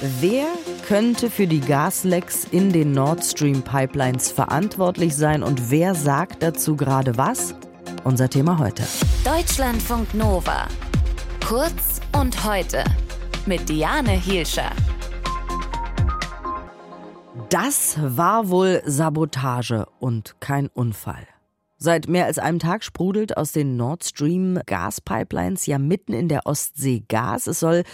Wer könnte für die Gaslecks in den Nord Stream Pipelines verantwortlich sein und wer sagt dazu gerade was? Unser Thema heute. Deutschlandfunk Nova. Kurz und heute. Mit Diane Hielscher. Das war wohl Sabotage und kein Unfall. Seit mehr als einem Tag sprudelt aus den Nord Stream Gaspipelines ja mitten in der Ostsee Gas. Es soll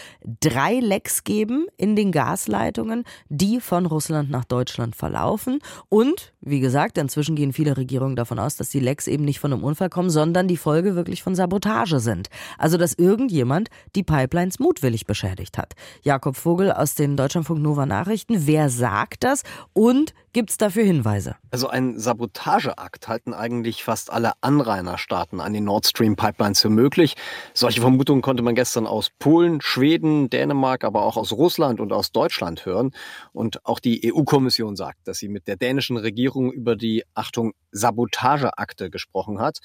drei Lecks geben in den Gasleitungen, die von Russland nach Deutschland verlaufen. Und, wie gesagt, inzwischen gehen viele Regierungen davon aus, dass die Lecks eben nicht von einem Unfall kommen, sondern die Folge wirklich von Sabotage sind. Also, dass irgendjemand die Pipelines mutwillig beschädigt hat. Jakob Vogel aus den Deutschlandfunk Nova Nachrichten. Wer sagt das? Und Gibt es dafür Hinweise? Also einen Sabotageakt halten eigentlich fast alle Anrainerstaaten an den Nord Stream Pipelines für möglich. Solche Vermutungen konnte man gestern aus Polen, Schweden, Dänemark, aber auch aus Russland und aus Deutschland hören. Und auch die EU-Kommission sagt, dass sie mit der dänischen Regierung über die, Achtung, Sabotageakte gesprochen hat.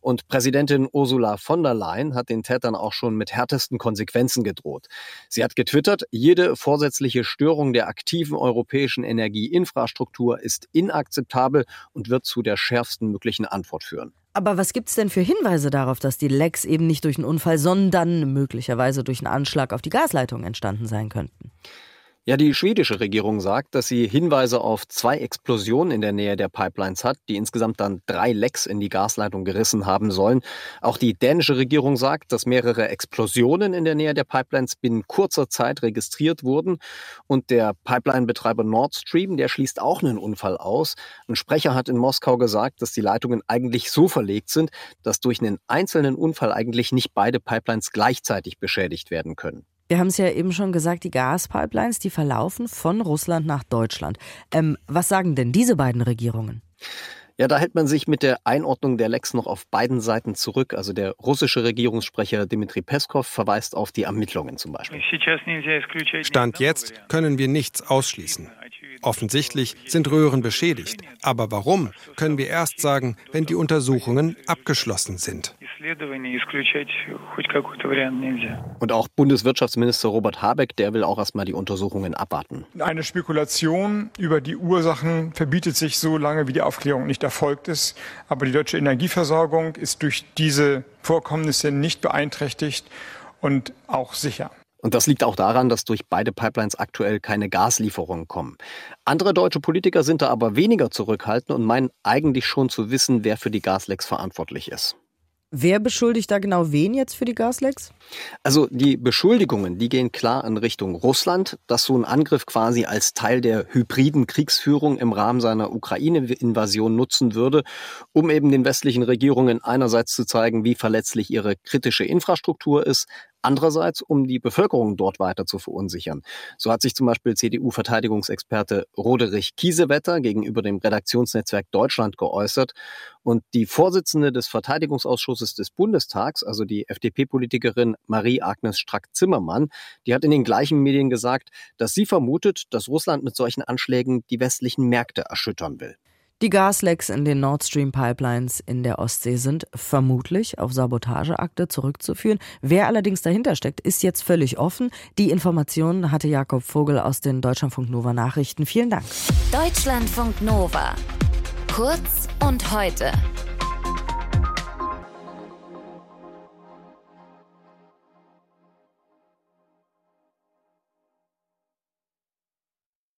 Und Präsidentin Ursula von der Leyen hat den Tätern auch schon mit härtesten Konsequenzen gedroht. Sie hat getwittert, jede vorsätzliche Störung der aktiven europäischen Energieinfrastruktur ist inakzeptabel und wird zu der schärfsten möglichen Antwort führen. Aber was gibt es denn für Hinweise darauf, dass die Lecks eben nicht durch einen Unfall, sondern möglicherweise durch einen Anschlag auf die Gasleitung entstanden sein könnten? Ja, die schwedische Regierung sagt, dass sie Hinweise auf zwei Explosionen in der Nähe der Pipelines hat, die insgesamt dann drei Lecks in die Gasleitung gerissen haben sollen. Auch die dänische Regierung sagt, dass mehrere Explosionen in der Nähe der Pipelines binnen kurzer Zeit registriert wurden. Und der Pipeline-Betreiber Nord Stream, der schließt auch einen Unfall aus. Ein Sprecher hat in Moskau gesagt, dass die Leitungen eigentlich so verlegt sind, dass durch einen einzelnen Unfall eigentlich nicht beide Pipelines gleichzeitig beschädigt werden können. Wir haben es ja eben schon gesagt, die Gaspipelines, die verlaufen von Russland nach Deutschland. Ähm, was sagen denn diese beiden Regierungen? Ja, da hält man sich mit der Einordnung der Lecks noch auf beiden Seiten zurück. Also der russische Regierungssprecher Dmitri Peskov verweist auf die Ermittlungen zum Beispiel. Stand jetzt können wir nichts ausschließen. Offensichtlich sind Röhren beschädigt. Aber warum, können wir erst sagen, wenn die Untersuchungen abgeschlossen sind. Und auch Bundeswirtschaftsminister Robert Habeck, der will auch erstmal die Untersuchungen abwarten. Eine Spekulation über die Ursachen verbietet sich so lange, wie die Aufklärung nicht erfolgt ist. Aber die deutsche Energieversorgung ist durch diese Vorkommnisse nicht beeinträchtigt und auch sicher. Und das liegt auch daran, dass durch beide Pipelines aktuell keine Gaslieferungen kommen. Andere deutsche Politiker sind da aber weniger zurückhaltend und meinen eigentlich schon zu wissen, wer für die Gaslecks verantwortlich ist. Wer beschuldigt da genau wen jetzt für die Gaslecks? Also die Beschuldigungen, die gehen klar in Richtung Russland, dass so ein Angriff quasi als Teil der hybriden Kriegsführung im Rahmen seiner Ukraine-Invasion nutzen würde, um eben den westlichen Regierungen einerseits zu zeigen, wie verletzlich ihre kritische Infrastruktur ist, Andererseits, um die Bevölkerung dort weiter zu verunsichern. So hat sich zum Beispiel CDU-Verteidigungsexperte Roderich Kiesewetter gegenüber dem Redaktionsnetzwerk Deutschland geäußert. Und die Vorsitzende des Verteidigungsausschusses des Bundestags, also die FDP-Politikerin Marie-Agnes Strack-Zimmermann, die hat in den gleichen Medien gesagt, dass sie vermutet, dass Russland mit solchen Anschlägen die westlichen Märkte erschüttern will. Die Gaslecks in den Nord Stream Pipelines in der Ostsee sind vermutlich auf Sabotageakte zurückzuführen. Wer allerdings dahinter steckt, ist jetzt völlig offen. Die Informationen hatte Jakob Vogel aus den Deutschlandfunk Nova Nachrichten. Vielen Dank. Deutschlandfunk Nova. Kurz und heute.